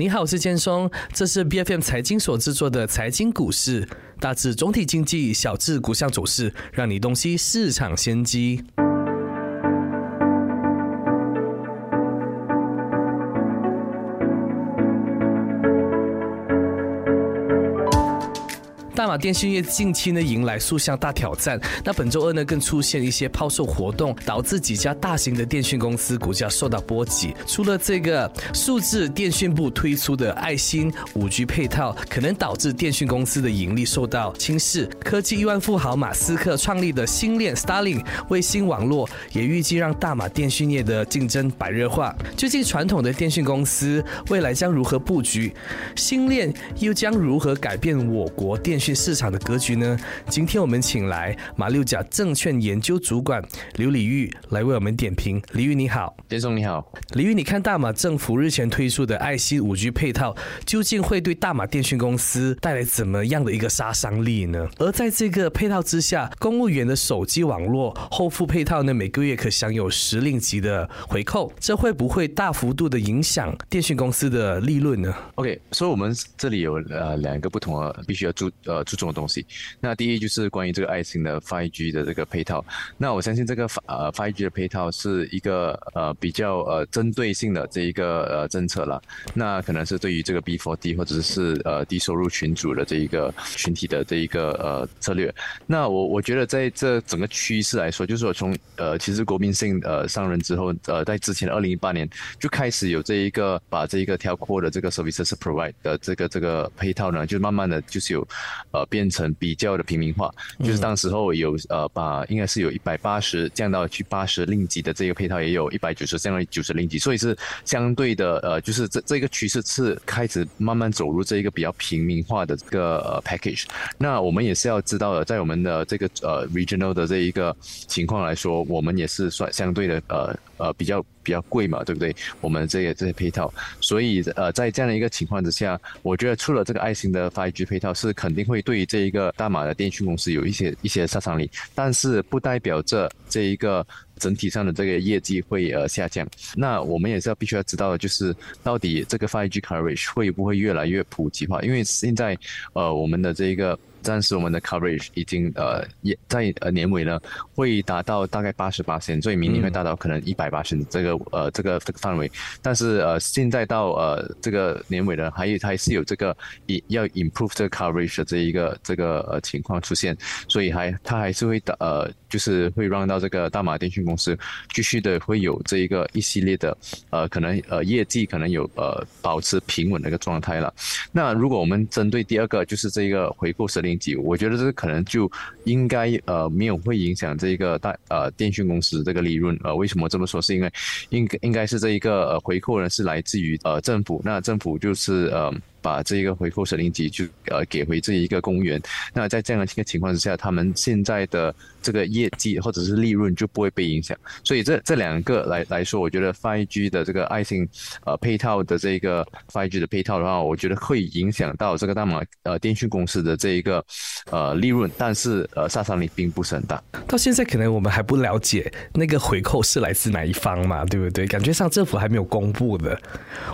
你好，我是建松，这是 B F M 财经所制作的财经股市，大致总体经济，小至股项走势，让你洞悉市场先机。电信业近期呢迎来数项大挑战，那本周二呢更出现一些抛售活动，导致几家大型的电讯公司股价受到波及。除了这个数字电讯部推出的爱心五 G 配套，可能导致电讯公司的盈利受到轻视。科技亿万富豪马斯克创立的星链 Starlink 卫星网络，也预计让大马电讯业的竞争白热化。究竟传统的电讯公司未来将如何布局？星链又将如何改变我国电讯？市场的格局呢？今天我们请来马六甲证券研究主管刘礼玉来为我们点评。李玉你好，杰总你好。李玉，你看大马政府日前推出的爱心五 G 配套，究竟会对大马电讯公司带来怎么样的一个杀伤力呢？而在这个配套之下，公务员的手机网络后付配套呢，每个月可享有十令级的回扣，这会不会大幅度的影响电讯公司的利润呢？OK，所以我们这里有呃两个不同的必须要注呃。注重的东西，那第一就是关于这个爱心的 5G 的这个配套。那我相信这个呃 5G 的配套是一个呃比较呃针对性的这一个呃政策了。那可能是对于这个 B4D 或者是呃低收入群组的这一个群体的这一个呃策略。那我我觉得在这整个趋势来说，就是说从呃其实国民性呃上任之后，呃在之前的二零一八年就开始有这一个把这一个挑扩的这个 services provide 的这个这个配套呢，就慢慢的就是有呃。呃，变成比较的平民化，就是当时候有呃，把应该是有一百八十降到去八十令吉的这个配套，也有一百九十降到九十令吉，所以是相对的呃，就是这这个趋势是开始慢慢走入这一个比较平民化的这个呃 package。那我们也是要知道的，在我们的这个呃 regional 的这一个情况来说，我们也是算相对的呃呃比较。比较贵嘛，对不对？我们这些这些配套，所以呃，在这样的一个情况之下，我觉得除了这个爱心的 5G 配套是肯定会对这一个大马的电讯公司有一些一些杀伤力，但是不代表着这一个整体上的这个业绩会呃下降。那我们也是要必须要知道的，就是到底这个 5G coverage 会不会越来越普及化？因为现在呃我们的这一个。暂时我们的 coverage 已经呃也在呃年尾呢会达到大概八十八线，所以明年会达到可能一百八线这个呃这个这个范围。但是呃现在到呃这个年尾呢，还有还是有这个以要 improve 这个 coverage 的这一个这个呃情况出现，所以还它还是会的呃就是会让到这个大马电讯公司继续的会有这一个一系列的呃可能呃业绩可能有呃保持平稳的一个状态了。那如果我们针对第二个就是这个回购我觉得这可能就应该呃没有会影响这个大呃电讯公司这个利润呃为什么这么说？是因为应该应该是这一个呃回扣呢是来自于呃政府，那政府就是呃。把这一个回扣设定机就呃给回这一个公园，那在这样的一个情况之下，他们现在的这个业绩或者是利润就不会被影响。所以这这两个来来说，我觉得 5G 的这个爱心呃配套的这个 5G 的配套的话，我觉得会影响到这个大马呃电讯公司的这一个呃利润，但是呃杀伤力并不是很大。到现在可能我们还不了解那个回扣是来自哪一方嘛，对不对？感觉上政府还没有公布的。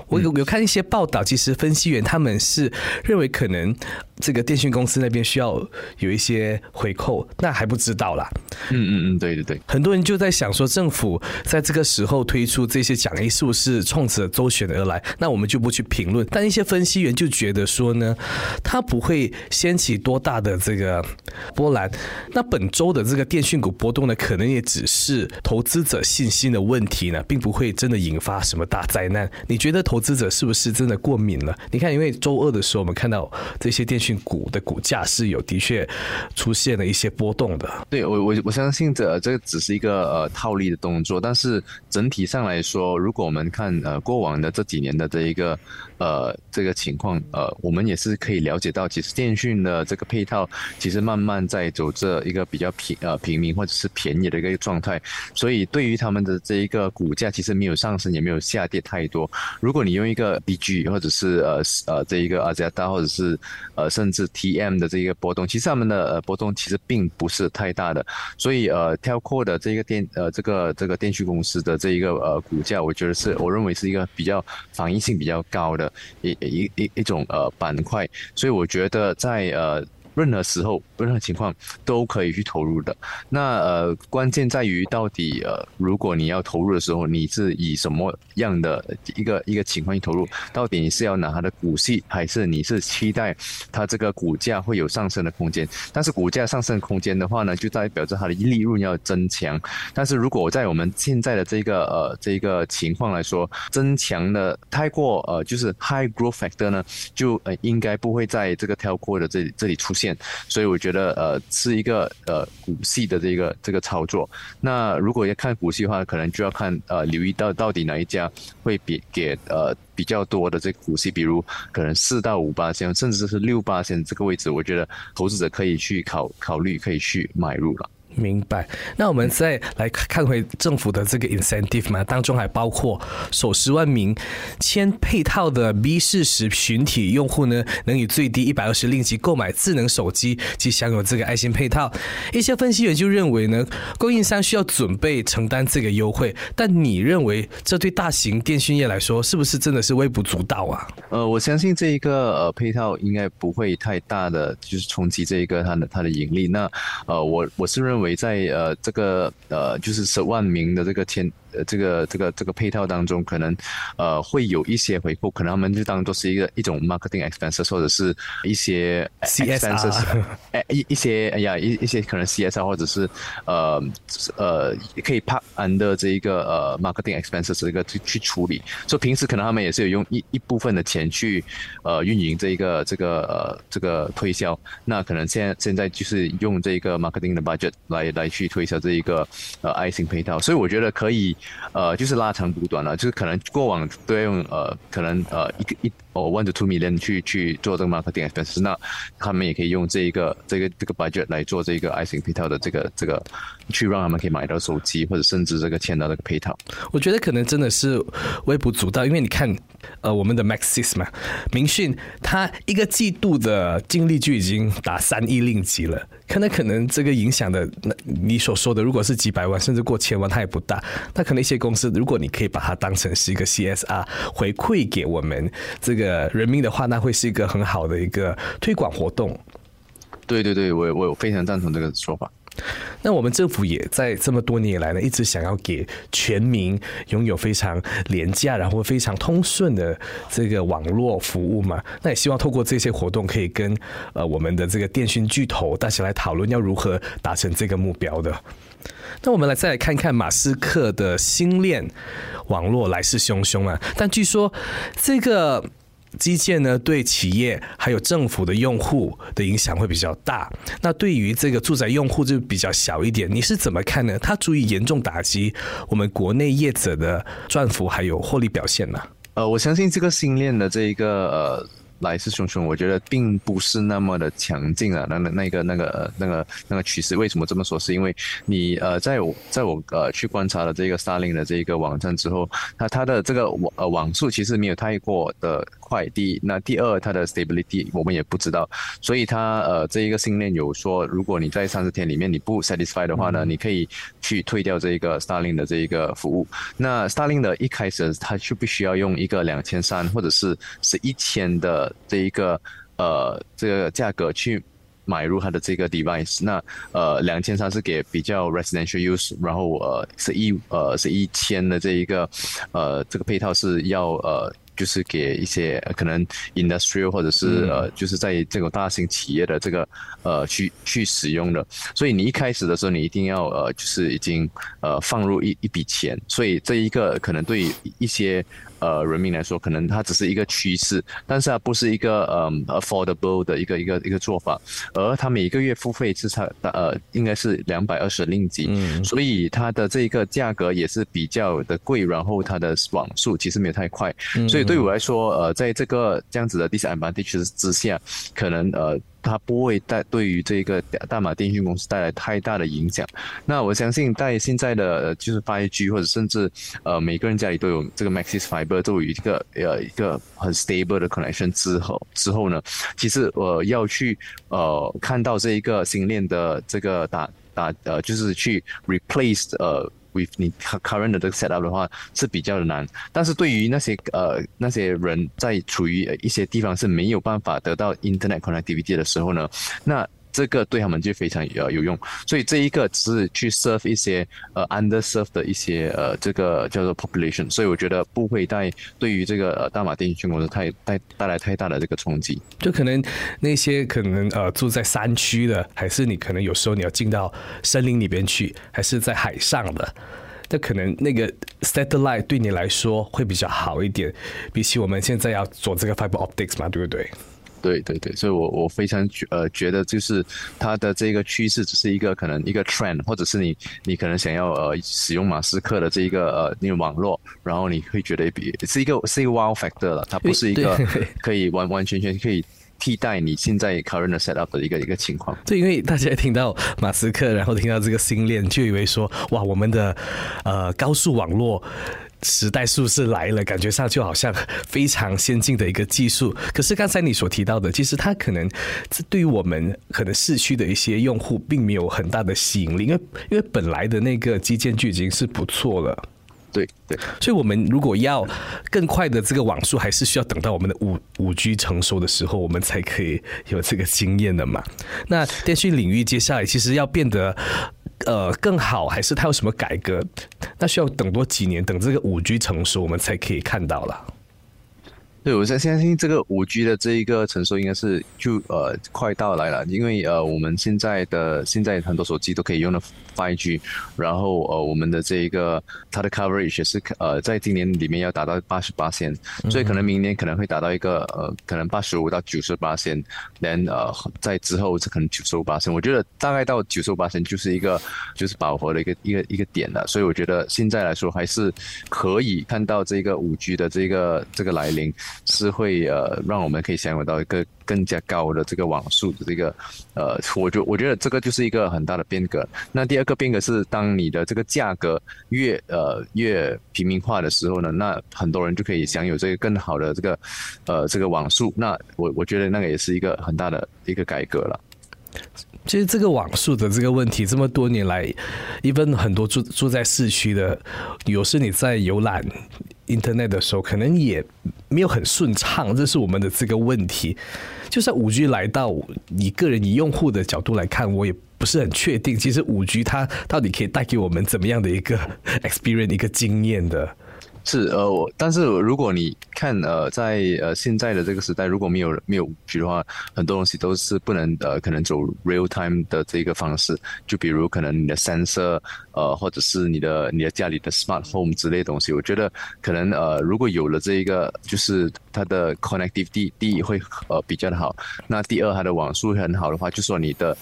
我有有看一些报道，其实分析员他。他们是认为可能这个电讯公司那边需要有一些回扣，那还不知道啦。嗯嗯嗯，对对对，很多人就在想说，政府在这个时候推出这些奖励，是不是冲着周旋而来？那我们就不去评论。但一些分析员就觉得说呢，它不会掀起多大的这个波澜。那本周的这个电讯股波动呢，可能也只是投资者信心的问题呢，并不会真的引发什么大灾难。你觉得投资者是不是真的过敏了？你看，因为周二的时候，我们看到这些电讯股的股价是有的确出现了一些波动的。对我，我我相信这这个只是一个呃套利的动作，但是整体上来说，如果我们看呃过往的这几年的这一个呃这个情况，呃，我们也是可以了解到，其实电讯的这个配套其实慢慢在走这一个比较平呃平民或者是便宜的一个状态，所以对于他们的这一个股价其实没有上升也没有下跌太多。如果你用一个 BG 或者是呃呃。呃这一个阿加达或者是呃甚至 TM 的这一个波动，其实他们的呃波动其实并不是太大的，所以呃跳空的这个电呃这个这个电讯公司的这一个呃股价，我觉得是我认为是一个比较反应性比较高的一一一一种呃板块，所以我觉得在呃。任何时候、任何情况都可以去投入的。那呃，关键在于到底呃，如果你要投入的时候，你是以什么样的一个一个情况去投入？到底你是要拿它的股息，还是你是期待它这个股价会有上升的空间？但是股价上升空间的话呢，就代表着它的利润要增强。但是如果在我们现在的这个呃这个情况来说，增强的太过呃就是 high growth factor 呢，就呃应该不会在这个 telco 的这里这里出现。所以我觉得呃是一个呃股息的这个这个操作。那如果要看股息的话，可能就要看呃留意到到底哪一家会比给呃比较多的这个股息，比如可能四到五八千，甚至是六八千这个位置，我觉得投资者可以去考考虑，可以去买入了。明白。那我们再来看回政府的这个 incentive 嘛，当中还包括首十万名签配套的 B 四十群体用户呢，能以最低一百二十令吉购买智能手机及享有这个爱心配套。一些分析员就认为呢，供应商需要准备承担这个优惠，但你认为这对大型电讯业来说，是不是真的是微不足道啊？呃，我相信这一个呃配套应该不会太大的，就是冲击这一个它的它的盈利。那呃，我我是认为。在呃这个呃就是十万名的这个天。呃，这个这个这个配套当中，可能呃会有一些回扣，可能他们就当做是一个一种 marketing expenses，或者是一些 CSR，哎一一些哎呀一一些可能 CSR 或者是呃呃可以 park under 这一个呃 marketing expenses 这个去去处理。所以平时可能他们也是有用一一部分的钱去呃运营这一个这个呃这个推销。那可能现在现在就是用这一个 marketing 的 budget 来来去推销这一个呃爱心配套。所以我觉得可以。呃，就是拉长补短了，就是可能过往都要用呃，可能呃一个一哦 one to two million 去去做这个 marketing expense，那他们也可以用这一个这个这个 budget 来做这个 I think 配套的这个这个，去让他们可以买到手机或者甚至这个签到这个配套。我觉得可能真的是微不足道，因为你看呃我们的 Maxis 嘛，明讯他一个季度的净利就已经达三亿令吉了。可能可能这个影响的，那你所说的，如果是几百万甚至过千万，它也不大。那可能一些公司，如果你可以把它当成是一个 CSR 回馈给我们这个人民的话，那会是一个很好的一个推广活动。对对对，我我非常赞同这个说法。那我们政府也在这么多年以来呢，一直想要给全民拥有非常廉价然后非常通顺的这个网络服务嘛。那也希望透过这些活动，可以跟呃我们的这个电讯巨头大家来讨论要如何达成这个目标的。那我们来再来看看马斯克的星链网络来势汹汹啊，但据说这个。基建呢，对企业还有政府的用户的影响会比较大。那对于这个住宅用户就比较小一点。你是怎么看呢？它足以严重打击我们国内业者的赚幅还有获利表现呢？呃，我相信这个新链的这一个呃。来势汹汹，我觉得并不是那么的强劲啊。那那那个那个那个那个趋势，为什么这么说？是因为你呃，在我在我呃去观察了这个 Starling 的这一个网站之后，它它的这个网呃网速其实没有太过的快。第一，那第二，它的 stability 我们也不知道。所以它呃这一个信念有说，如果你在三十天里面你不 satisfy 的话呢，你可以去退掉这一个 Starling 的这一个服务。那 Starling 的一开始它就必须要用一个两千三或者是是一千的。这一个呃，这个价格去买入它的这个 device，那呃两千三是给比较 residential use，然后呃是一呃是一千的这一个呃这个配套是要呃就是给一些可能 industrial 或者是呃就是在这种大型企业的这个呃去去使用的，所以你一开始的时候你一定要呃就是已经呃放入一一笔钱，所以这一个可能对一些。呃，人民来说，可能它只是一个趋势，但是它不是一个呃 affordable 的一个一个一个做法。而它每个月付费是差呃，应该是两百二十令吉，所以它的这个价格也是比较的贵。然后它的网速其实没有太快，所以对我来说，呃，在这个这样子的 disadvantage 之下，可能呃。它不会带对于这个大马电信公司带来太大的影响。那我相信在现在的就是 5G 或者甚至呃每个人家里都有这个 Maxis Fiber 都有一个呃一个很 stable 的 connection 之后之后呢，其实我要去呃看到这一个新链的这个打打呃就是去 replace 呃。With 你 current 的这个 setup 的话是比较的难，但是对于那些呃那些人在处于一些地方是没有办法得到 internet connectivity 的时候呢，那。这个对他们就非常呃有用，所以这一个只是去 serve 一些呃 underserved 的一些呃这个叫做 population，所以我觉得不会带对于这个呃大马电信公司太带带来太大的这个冲击。就可能那些可能呃住在山区的，还是你可能有时候你要进到森林里边去，还是在海上的，那可能那个 satellite 对你来说会比较好一点，比起我们现在要做这个 fiber optics 嘛，对不对？对对对，所以我我非常觉呃觉得就是它的这个趋势只是一个可能一个 trend，或者是你你可能想要呃使用马斯克的这一个呃那个网络，然后你会觉得比是一个是一个 wow factor 了，它不是一个可以完完全全可以替代你现在 current setup 的一个一个情况。对，因为大家听到马斯克，然后听到这个新链，就以为说哇，我们的呃高速网络。时代是不是来了？感觉上就好像非常先进的一个技术。可是刚才你所提到的，其实它可能对于我们可能市区的一些用户，并没有很大的吸引力，因为因为本来的那个基建就已经是不错了。对对，所以我们如果要更快的这个网速，还是需要等到我们的五五 G 成熟的时候，我们才可以有这个经验的嘛。那电讯领域接下来其实要变得。呃，更好还是它有什么改革？那需要等多几年，等这个五 G 成熟，我们才可以看到了。对，我相相信这个五 G 的这一个成熟应该是就呃快到来了，因为呃我们现在的现在很多手机都可以用的 5G，然后呃我们的这一个它的 coverage 是呃在今年里面要达到八十八线，所以可能明年可能会达到一个呃可能八十五到九十八线，连呃在之后这可能九十五八线，我觉得大概到九十五八线就是一个就是饱和的一个一个一个点了，所以我觉得现在来说还是可以看到这个五 G 的这个这个来临。是会呃，让我们可以享有到一个更加高的这个网速的这个呃，我觉我觉得这个就是一个很大的变革。那第二个变革是，当你的这个价格越呃越平民化的时候呢，那很多人就可以享有这个更好的这个呃这个网速。那我我觉得那个也是一个很大的一个改革了。其实这个网速的这个问题，这么多年来一般很多住住在市区的，有时你在游览 Internet 的时候，可能也没有很顺畅，这是我们的这个问题。就算五 G 来到，以个人以用户的角度来看，我也不是很确定，其实五 G 它到底可以带给我们怎么样的一个 experience 一个经验的。是呃，我但是如果你看呃，在呃现在的这个时代，如果没有没有五 G 的话，很多东西都是不能呃，可能走 real time 的这个方式。就比如可能你的 sensor 呃，或者是你的你的家里的 smart home 之类东西，我觉得可能呃，如果有了这一个，就是它的 connectivity 第一会呃比较的好，那第二它的网速很好的话，就说你的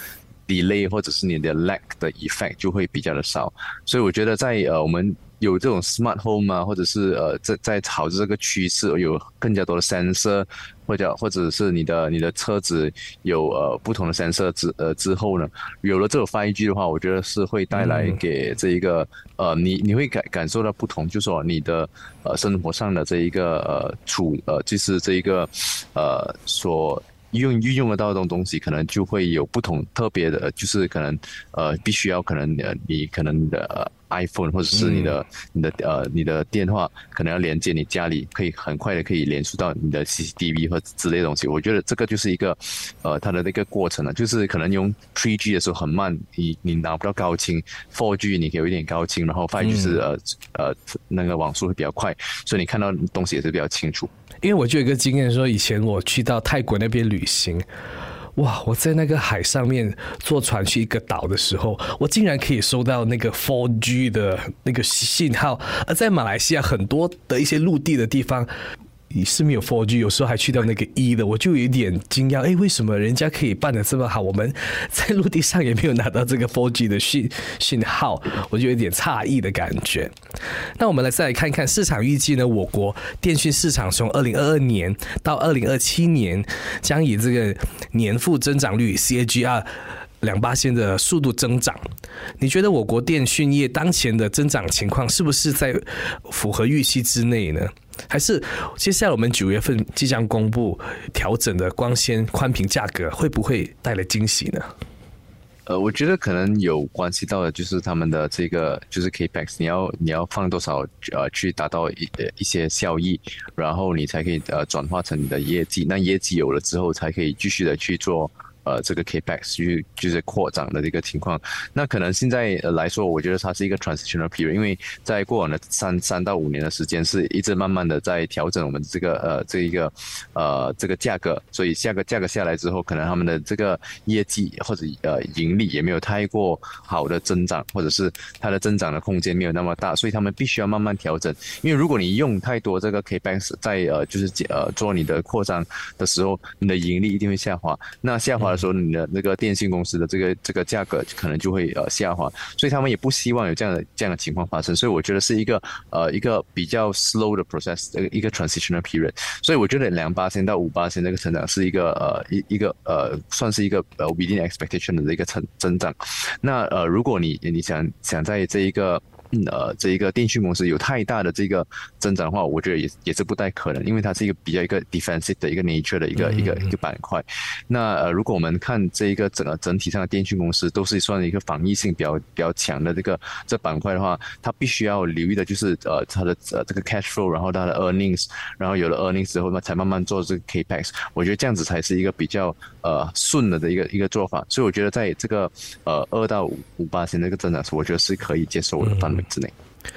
delay 或者是你的 lag 的 effect 就会比较的少。所以我觉得在呃我们。有这种 smart home 啊，或者是呃，在在朝着这个趋势，有更加多的 sensor，或者或者是你的你的车子有呃不同的 sensor 之呃之后呢，有了这个 5G 的话，我觉得是会带来给这一个呃你你会感感受到不同，就是说你的呃生活上的这一个呃处呃就是这一个呃所。用运用得到这种东西，可能就会有不同特别的，就是可能呃，必须要可能呃，你可能的 iPhone 或者是你的你的呃你的电话，可能要连接你家里，可以很快的可以连接到你的 CCTV 或之类东西。我觉得这个就是一个呃它的那个过程了，就是可能用 3G 的时候很慢，你你拿不到高清，4G 你可以有一点高清，然后 5G 是呃呃那个网速会比较快，所以你看到东西也是比较清楚。因为我就有一个经验，说以前我去到泰国那边旅行，哇，我在那个海上面坐船去一个岛的时候，我竟然可以收到那个 4G 的那个信号，而在马来西亚很多的一些陆地的地方。你是没有 4G，有时候还去掉那个一的，我就有点惊讶，哎，为什么人家可以办的这么好，我们在陆地上也没有拿到这个 4G 的讯讯号，我就有点诧异的感觉。那我们来再来看看市场预计呢，我国电讯市场从二零二二年到二零二七年，将以这个年复增长率 CAGR。两八线的速度增长，你觉得我国电讯业当前的增长情况是不是在符合预期之内呢？还是接下来我们九月份即将公布调整的光纤宽频价格，会不会带来惊喜呢？呃，我觉得可能有关系到的，就是他们的这个就是 Capex，你要你要放多少呃去达到一一些效益，然后你才可以呃转化成你的业绩。那业绩有了之后，才可以继续的去做。呃，这个 capex 去就是扩张的这个情况，那可能现在来说，我觉得它是一个 transitional period，因为在过往的三三到五年的时间，是一直慢慢的在调整我们这个呃这一个呃这个价格，所以下个价格下来之后，可能他们的这个业绩或者呃盈利也没有太过好的增长，或者是它的增长的空间没有那么大，所以他们必须要慢慢调整，因为如果你用太多这个 capex 在呃就是呃做你的扩张的时候，你的盈利一定会下滑，那下滑。说你的那个电信公司的这个这个价格可能就会呃下滑，所以他们也不希望有这样的这样的情况发生，所以我觉得是一个呃一个比较 slow 的 process，一个 transitional period。所以我觉得两八千到五八千这个成长是一个呃一一个呃算是一个呃 within expectation 的一个成增长。那呃如果你你想想在这一个呃，这一个电讯公司有太大的这个增长的话，我觉得也也是不太可能，因为它是一个比较一个 defensive 的一个 nature 的一个一个一个板块。那呃，如果我们看这一个整个整体上的电讯公司都是算一个防御性比较比较强的这个这板块的话，它必须要留意的就是呃它的呃这个 cash flow，然后它的 earnings，然后有了 earnings 之后呢，才慢慢做这个 capex。我觉得这样子才是一个比较呃顺了的一个一个做法。所以我觉得在这个呃二到五五八千这个增长，我觉得是可以接受的范围。之内，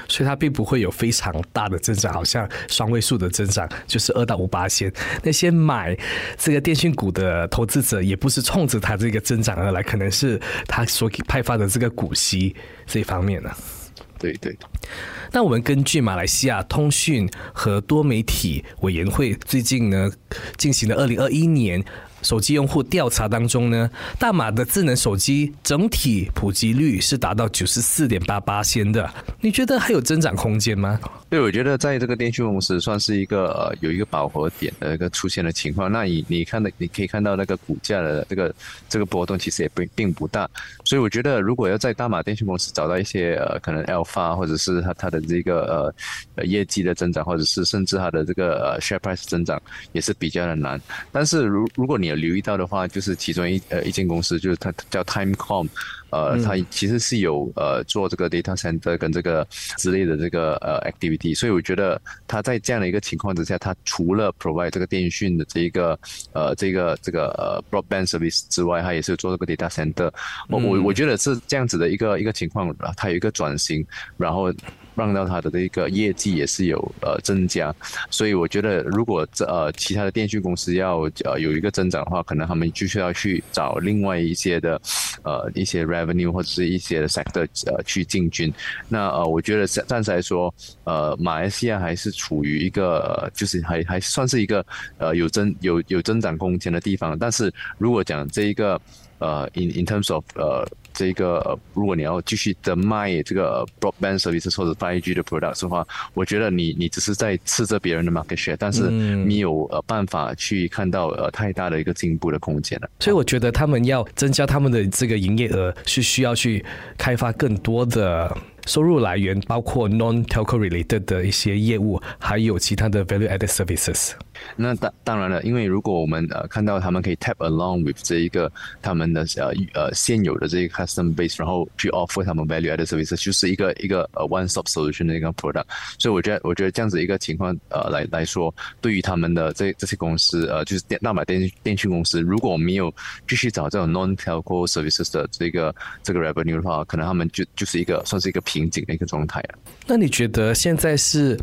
所以它并不会有非常大的增长，好像双位数的增长，就是二到五八千。那些买这个电讯股的投资者，也不是冲着它这个增长而来，可能是他所派发的这个股息这一方面呢。对对。那我们根据马来西亚通讯和多媒体委员会最近呢进行的二零二一年。手机用户调查当中呢，大马的智能手机整体普及率是达到九十四点八八千的。你觉得还有增长空间吗？对，我觉得在这个电讯公司算是一个呃有一个饱和点的一个出现的情况。那你你看的你可以看到那个股价的这个这个波动其实也并并不大。所以我觉得如果要在大马电讯公司找到一些呃可能 alpha 或者是它它的这个呃业绩的增长，或者是甚至它的这个呃 share price 增长也是比较的难。但是如如果你有留意到的话，就是其中一呃一间公司，就是它叫 Timecom，呃，它其实是有呃做这个 data center 跟这个之类的这个呃 activity，所以我觉得它在这样的一个情况之下，它除了 provide 这个电讯的这一个呃这个这个呃 broadband service 之外，它也是做这个 data center。我我我觉得是这样子的一个一个情况，它有一个转型，然后。让到它的这个业绩也是有呃增加，所以我觉得如果这呃其他的电讯公司要呃有一个增长的话，可能他们就需要去找另外一些的呃一些 revenue 或者是一些的 sector 呃去进军。那呃我觉得暂时来说，呃马来西亚还是处于一个就是还还算是一个呃有增有有增长空间的地方。但是如果讲这一个呃 in in terms of 呃这个，如果你要继续的卖这个 broadband service 或者 5G 的 products 的话，我觉得你你只是在吃着别人的 market share，但是你有呃办法去看到呃太大的一个进步的空间了。所以我觉得他们要增加他们的这个营业额，是需要去开发更多的。收入来源包括 non-telco related 的一些业务，还有其他的 value-added services。那当当然了，因为如果我们呃看到他们可以 tap along with 这一个他们的呃呃现有的这个 custom base，然后去 offer 他们 value-added services，就是一个一个呃 one-stop solution 的一个 product。所以我觉得我觉得这样子一个情况呃来来说，对于他们的这这些公司呃就是电大马电电讯公司，如果我没有继续找这种 non-telco services 的这个这个 revenue 的话，可能他们就就是一个算是一个平。瓶颈的一个状态啊。那你觉得现在是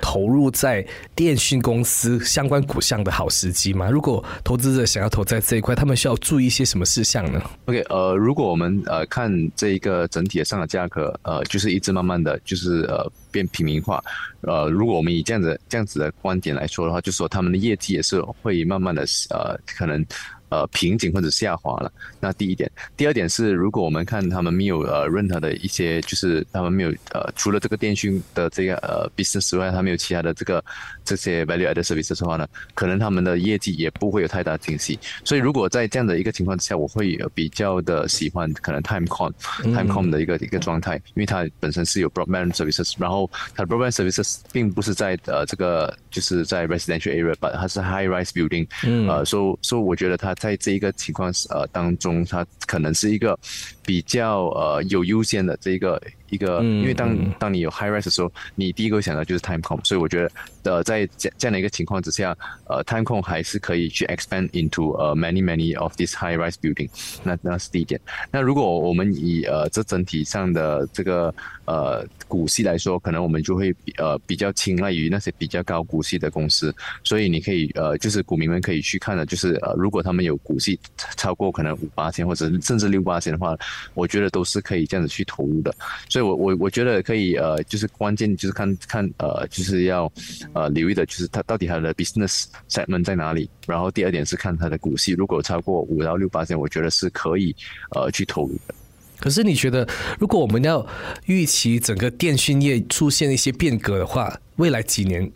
投入在电讯公司相关股项的好时机吗？如果投资者想要投在这一块，他们需要注意一些什么事项呢？OK，呃，如果我们呃看这一个整体的上的价格，呃，就是一直慢慢的就是呃变平民化，呃，如果我们以这样子这样子的观点来说的话，就说他们的业绩也是会慢慢的呃可能。呃，瓶颈或者下滑了。那第一点，第二点是，如果我们看他们没有呃任何的一些，就是他们没有呃除了这个电讯的这个呃 business 之外，他没有其他的这个这些 value added services 的话呢，可能他们的业绩也不会有太大惊喜。所以如果在这样的一个情况之下，我会比较的喜欢可能 timecom timecom 的一个一个状态，因为它本身是有 broadband services，然后它的 broadband services 并不是在呃这个就是在 residential area，but 它是 high rise building，嗯呃，所以所以我觉得它。在这一个情况呃当中，它可能是一个比较呃有优先的这一个。一个，因为当当你有 high rise 的时候，你第一个想到就是 time com，所以我觉得，呃，在这这样的一个情况之下，呃，time com 还是可以去 expand into 呃 many many of this high rise building，那那是第一点。那如果我们以呃这整体上的这个呃股息来说，可能我们就会呃比较青睐于那些比较高股息的公司，所以你可以呃就是股民们可以去看的，就是呃如果他们有股息超过可能五八千或者甚至六八千的话，我觉得都是可以这样子去投入的。所以，我我我觉得可以，呃，就是关键就是看看，呃，就是要，呃，留意的就是它到底它的 business segment 在哪里。然后第二点是看它的股息，如果超过五到六八千，我觉得是可以，呃，去投入的。可是你觉得，如果我们要预期整个电讯业出现一些变革的话，未来几年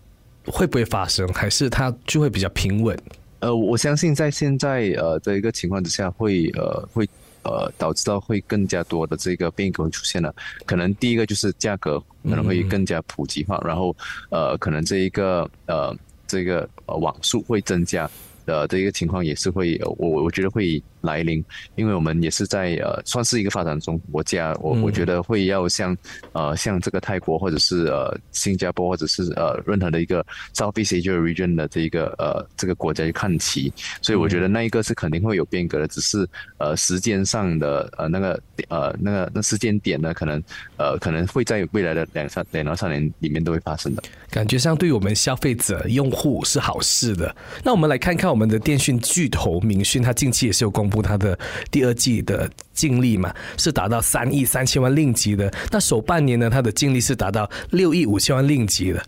会不会发生？还是它就会比较平稳？呃，我相信在现在呃的一个情况之下，会呃会。呃，导致到会更加多的这个变革出现了。可能第一个就是价格可能会更加普及化，然后呃，可能这一个呃这个呃网速会增加。呃这一个情况也是会，我我觉得会来临，因为我们也是在呃，算是一个发展中国家，我我觉得会要像呃像这个泰国或者是呃新加坡或者是呃任何的一个 Southeast Asia region 的这一个呃这个国家去看齐，所以我觉得那一个是肯定会有变革的，只是呃时间上的呃那个呃那个那时间点呢，可能呃可能会在未来的两三两到三年里面都会发生的。感觉上对我们消费者用户是好事的。那我们来看看。我们的电讯巨头明讯，它近期也是有公布它的第二季的净利嘛，是达到三亿三千万令吉的。那首半年呢，他的净利是达到六亿五千万令吉的。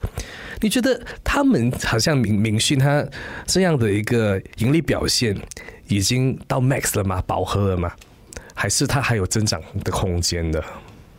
你觉得他们好像明明讯他这样的一个盈利表现已经到 max 了吗？饱和了吗？还是他还有增长的空间的？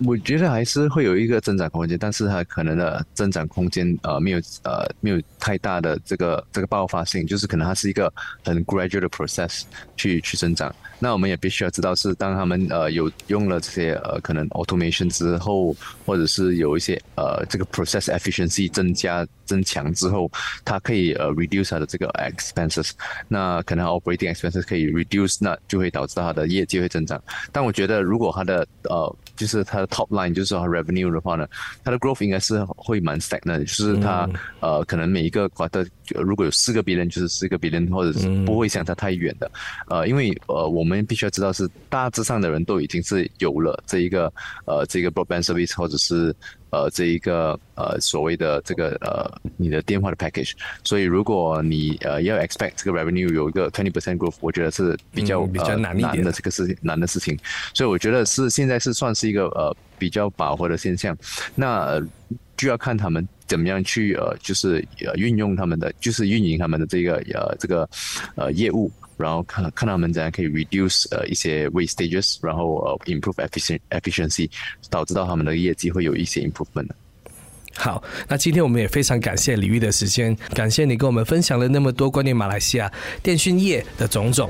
我觉得还是会有一个增长空间，但是它可能的增长空间呃没有呃没有太大的这个这个爆发性，就是可能它是一个很 gradual 的 process 去去增长。那我们也必须要知道，是当他们呃有用了这些呃可能 automation 之后，或者是有一些呃这个 process efficiency 增加增强之后，它可以呃 reduce 它的这个 expenses，那可能 operating expenses 可以 reduce，那就会导致它的业绩会增长。但我觉得如果它的呃就是它的 top line 就是说 revenue 的话呢，它的 growth 应该是会蛮 stagnant，就是它呃可能每一个 quarter 如果有四个 billion 就是四个 billion，或者是不会相差太远的，呃因为呃我。我们必须要知道，是大致上的人都已经是有了这一个呃这个 broadband service，或者是呃这一个呃所谓的这个呃你的电话的 package。所以如果你呃要 expect 这个 revenue 有一个 twenty percent growth，我觉得是比较比较难难的这个事情难的事情。所以我觉得是现在是算是一个呃比较饱和的现象。那就要看他们怎么样去呃就是呃运用他们的就是运营他们的这个呃这个呃业务。然后看看他们怎样可以 reduce 呃一些 waste stages，然后呃 improve efficient efficiency，导致到他们的业绩会有一些 improvement。好，那今天我们也非常感谢李玉的时间，感谢你跟我们分享了那么多关于马来西亚电讯业的种种。